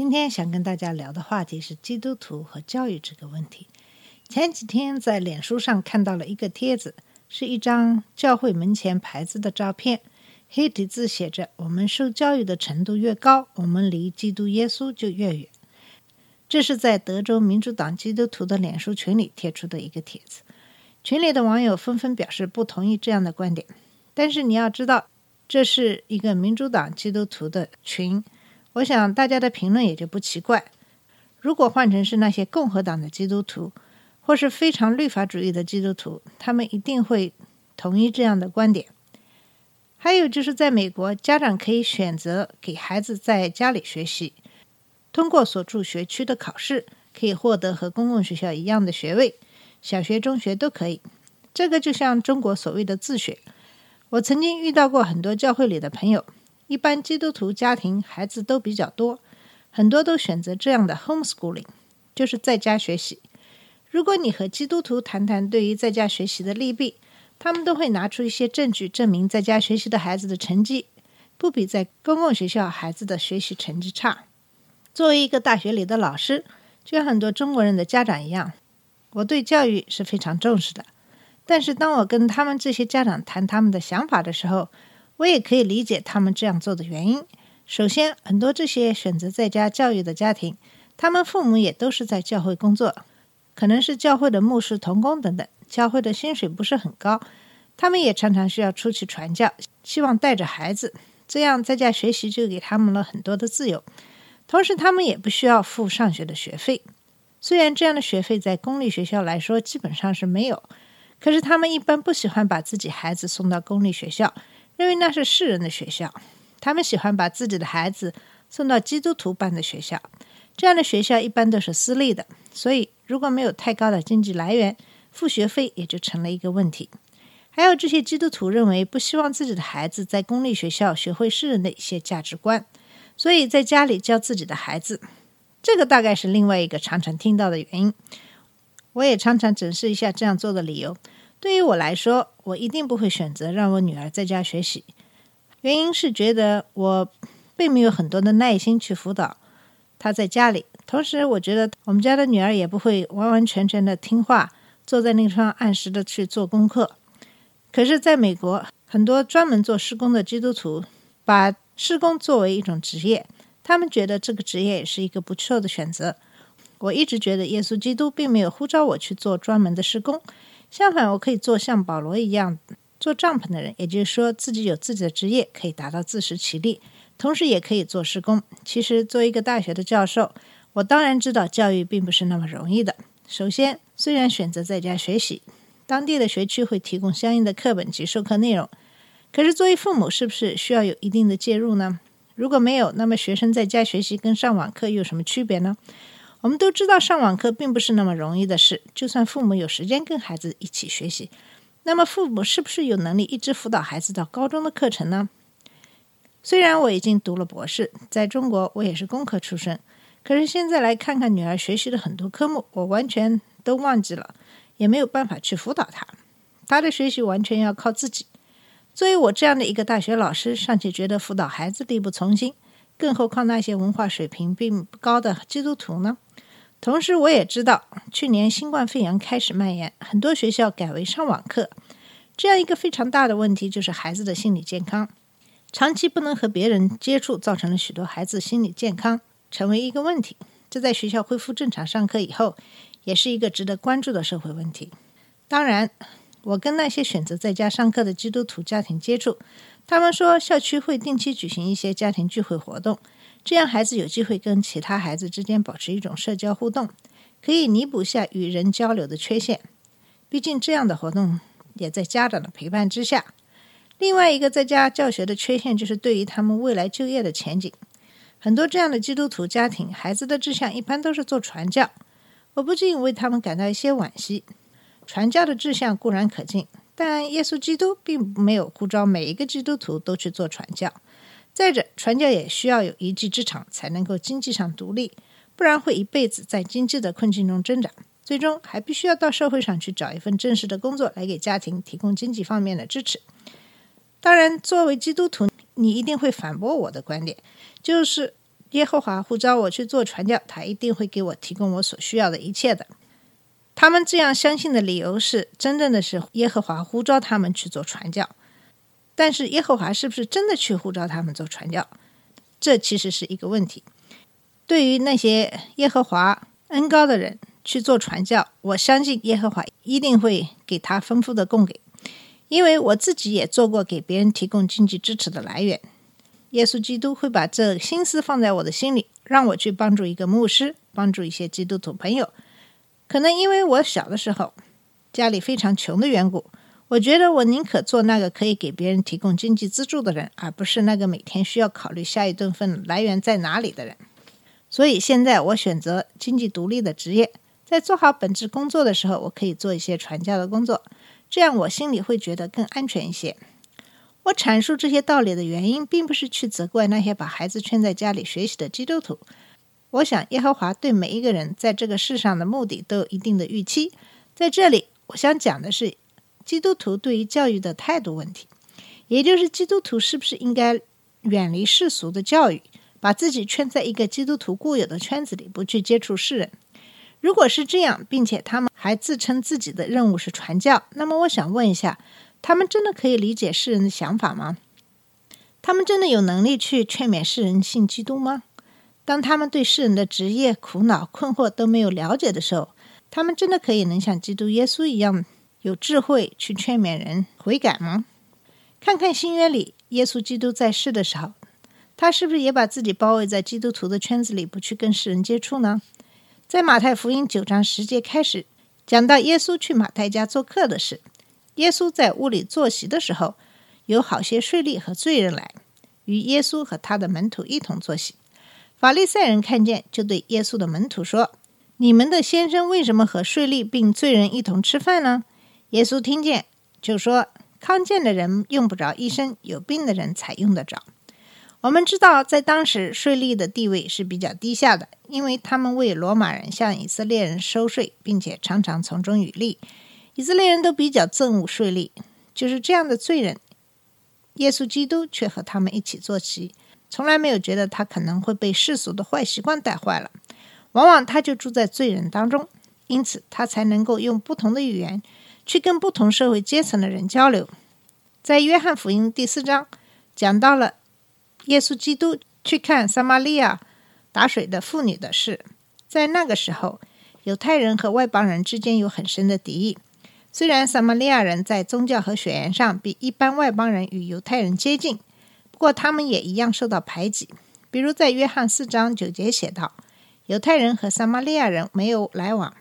今天想跟大家聊的话题是基督徒和教育这个问题。前几天在脸书上看到了一个帖子，是一张教会门前牌子的照片，黑体字写着：“我们受教育的程度越高，我们离基督耶稣就越远。”这是在德州民主党基督徒的脸书群里贴出的一个帖子。群里的网友纷纷表示不同意这样的观点，但是你要知道，这是一个民主党基督徒的群，我想大家的评论也就不奇怪。如果换成是那些共和党的基督徒，或是非常律法主义的基督徒，他们一定会同意这样的观点。还有就是，在美国，家长可以选择给孩子在家里学习，通过所住学区的考试，可以获得和公共学校一样的学位，小学、中学都可以。这个就像中国所谓的自学。我曾经遇到过很多教会里的朋友，一般基督徒家庭孩子都比较多，很多都选择这样的 homeschooling，就是在家学习。如果你和基督徒谈谈对于在家学习的利弊，他们都会拿出一些证据证明在家学习的孩子的成绩不比在公共学校孩子的学习成绩差。作为一个大学里的老师，就像很多中国人的家长一样，我对教育是非常重视的。但是当我跟他们这些家长谈他们的想法的时候，我也可以理解他们这样做的原因。首先，很多这些选择在家教育的家庭，他们父母也都是在教会工作，可能是教会的牧师、童工等等。教会的薪水不是很高，他们也常常需要出去传教，希望带着孩子，这样在家学习就给他们了很多的自由。同时，他们也不需要付上学的学费。虽然这样的学费在公立学校来说基本上是没有，可是他们一般不喜欢把自己孩子送到公立学校，认为那是世人的学校。他们喜欢把自己的孩子送到基督徒办的学校，这样的学校一般都是私立的，所以如果没有太高的经济来源，付学费也就成了一个问题。还有这些基督徒认为不希望自己的孩子在公立学校学会世人的一些价值观，所以在家里教自己的孩子。这个大概是另外一个常常听到的原因。我也常常检视一下这样做的理由。对于我来说，我一定不会选择让我女儿在家学习，原因是觉得我并没有很多的耐心去辅导她在家里。同时，我觉得我们家的女儿也不会完完全全的听话，坐在那上按时的去做功课。可是，在美国，很多专门做施工的基督徒把施工作为一种职业，他们觉得这个职业也是一个不错的选择。我一直觉得耶稣基督并没有呼召我去做专门的施工，相反，我可以做像保罗一样做帐篷的人，也就是说自己有自己的职业，可以达到自食其力，同时也可以做施工。其实，作为一个大学的教授，我当然知道教育并不是那么容易的。首先，虽然选择在家学习，当地的学区会提供相应的课本及授课内容，可是作为父母，是不是需要有一定的介入呢？如果没有，那么学生在家学习跟上网课又有什么区别呢？我们都知道，上网课并不是那么容易的事。就算父母有时间跟孩子一起学习，那么父母是不是有能力一直辅导孩子到高中的课程呢？虽然我已经读了博士，在中国我也是工科出身，可是现在来看看女儿学习的很多科目，我完全都忘记了，也没有办法去辅导她。她的学习完全要靠自己。作为我这样的一个大学老师，尚且觉得辅导孩子力不从心，更何况那些文化水平并不高的基督徒呢？同时，我也知道，去年新冠肺炎开始蔓延，很多学校改为上网课。这样一个非常大的问题就是孩子的心理健康，长期不能和别人接触，造成了许多孩子心理健康成为一个问题。这在学校恢复正常上课以后，也是一个值得关注的社会问题。当然，我跟那些选择在家上课的基督徒家庭接触，他们说校区会定期举行一些家庭聚会活动。这样，孩子有机会跟其他孩子之间保持一种社交互动，可以弥补下与人交流的缺陷。毕竟，这样的活动也在家长的陪伴之下。另外一个在家教学的缺陷就是对于他们未来就业的前景。很多这样的基督徒家庭，孩子的志向一般都是做传教，我不禁为他们感到一些惋惜。传教的志向固然可敬，但耶稣基督并没有呼召每一个基督徒都去做传教。再者，传教也需要有一技之长，才能够经济上独立，不然会一辈子在经济的困境中挣扎。最终还必须要到社会上去找一份正式的工作，来给家庭提供经济方面的支持。当然，作为基督徒，你一定会反驳我的观点，就是耶和华呼召我去做传教，他一定会给我提供我所需要的一切的。他们这样相信的理由是，真正的是耶和华呼召他们去做传教。但是耶和华是不是真的去呼召他们做传教？这其实是一个问题。对于那些耶和华恩高的人。去做传教，我相信耶和华一定会给他丰富的供给，因为我自己也做过给别人提供经济支持的来源。耶稣基督会把这心思放在我的心里，让我去帮助一个牧师，帮助一些基督徒朋友。可能因为我小的时候家里非常穷的缘故，我觉得我宁可做那个可以给别人提供经济资助的人，而不是那个每天需要考虑下一顿饭来源在哪里的人。所以现在我选择经济独立的职业。在做好本职工作的时候，我可以做一些传教的工作，这样我心里会觉得更安全一些。我阐述这些道理的原因，并不是去责怪那些把孩子圈在家里学习的基督徒。我想，耶和华对每一个人在这个世上的目的都有一定的预期。在这里，我想讲的是基督徒对于教育的态度问题，也就是基督徒是不是应该远离世俗的教育，把自己圈在一个基督徒固有的圈子里，不去接触世人。如果是这样，并且他们还自称自己的任务是传教，那么我想问一下，他们真的可以理解世人的想法吗？他们真的有能力去劝勉世人信基督吗？当他们对世人的职业、苦恼、困惑都没有了解的时候，他们真的可以能像基督耶稣一样有智慧去劝勉人悔改吗？看看新约里耶稣基督在世的时候，他是不是也把自己包围在基督徒的圈子里，不去跟世人接触呢？在马太福音九章十节开始讲到耶稣去马太家做客的事。耶稣在屋里坐席的时候，有好些税吏和罪人来，与耶稣和他的门徒一同坐席。法利赛人看见，就对耶稣的门徒说：“你们的先生为什么和税吏并罪人一同吃饭呢？”耶稣听见，就说：“康健的人用不着医生，有病的人才用得着。”我们知道，在当时税吏的地位是比较低下的，因为他们为罗马人向以色列人收税，并且常常从中渔利。以色列人都比较憎恶税吏，就是这样的罪人。耶稣基督却和他们一起坐席，从来没有觉得他可能会被世俗的坏习惯带坏了。往往他就住在罪人当中，因此他才能够用不同的语言去跟不同社会阶层的人交流。在约翰福音第四章讲到了。耶稣基督去看撒玛利亚打水的妇女的事，在那个时候，犹太人和外邦人之间有很深的敌意。虽然撒玛利亚人在宗教和血缘上比一般外邦人与犹太人接近，不过他们也一样受到排挤。比如在约翰四章九节写道：“犹太人和撒玛利亚人没有来往。”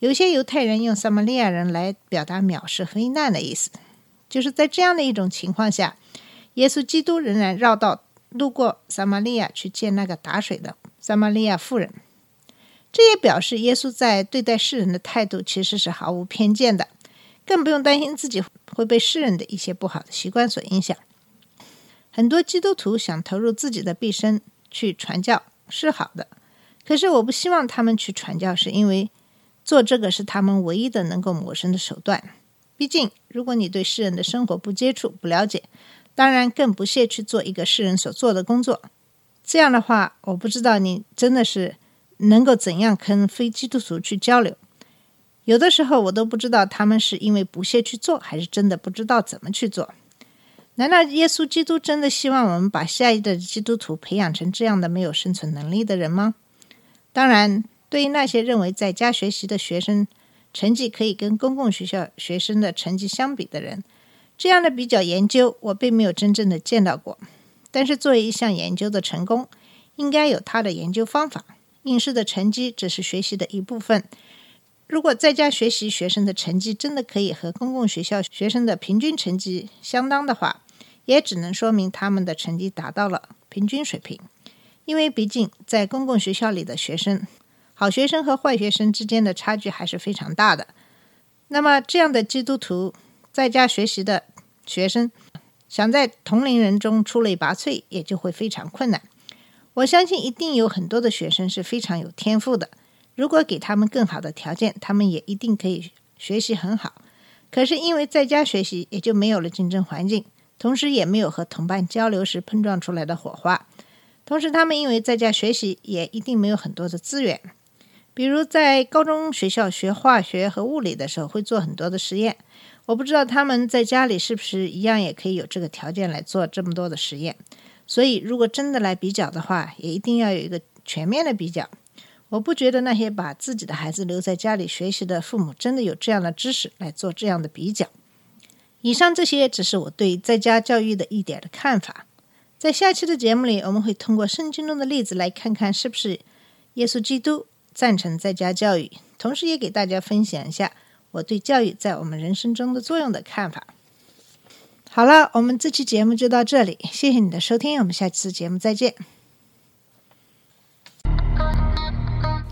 有些犹太人用撒玛利亚人来表达藐视和非难的意思。就是在这样的一种情况下。耶稣基督仍然绕道路过撒玛利亚去见那个打水的撒玛利亚妇人，这也表示耶稣在对待世人的态度其实是毫无偏见的，更不用担心自己会被世人的一些不好的习惯所影响。很多基督徒想投入自己的毕生去传教是好的，可是我不希望他们去传教，是因为做这个是他们唯一的能够谋生的手段。毕竟，如果你对世人的生活不接触、不了解，当然，更不屑去做一个世人所做的工作。这样的话，我不知道你真的是能够怎样跟非基督徒去交流。有的时候，我都不知道他们是因为不屑去做，还是真的不知道怎么去做。难道耶稣基督真的希望我们把下一代的基督徒培养成这样的没有生存能力的人吗？当然，对于那些认为在家学习的学生成绩可以跟公共学校学生的成绩相比的人。这样的比较研究，我并没有真正的见到过。但是，作为一项研究的成功，应该有它的研究方法。应试的成绩只是学习的一部分。如果在家学习学生的成绩真的可以和公共学校学生的平均成绩相当的话，也只能说明他们的成绩达到了平均水平。因为毕竟在公共学校里的学生，好学生和坏学生之间的差距还是非常大的。那么，这样的基督徒在家学习的学生，想在同龄人中出类拔萃，也就会非常困难。我相信一定有很多的学生是非常有天赋的，如果给他们更好的条件，他们也一定可以学习很好。可是因为在家学习，也就没有了竞争环境，同时也没有和同伴交流时碰撞出来的火花。同时，他们因为在家学习，也一定没有很多的资源，比如在高中学校学化学和物理的时候，会做很多的实验。我不知道他们在家里是不是一样，也可以有这个条件来做这么多的实验。所以，如果真的来比较的话，也一定要有一个全面的比较。我不觉得那些把自己的孩子留在家里学习的父母真的有这样的知识来做这样的比较。以上这些只是我对在家教育的一点的看法。在下期的节目里，我们会通过圣经中的例子来看看是不是耶稣基督赞成在家教育，同时也给大家分享一下我对教育在我们人生中的作用的看法。好了，我们这期节目就到这里，谢谢你的收听，我们下期节目再见。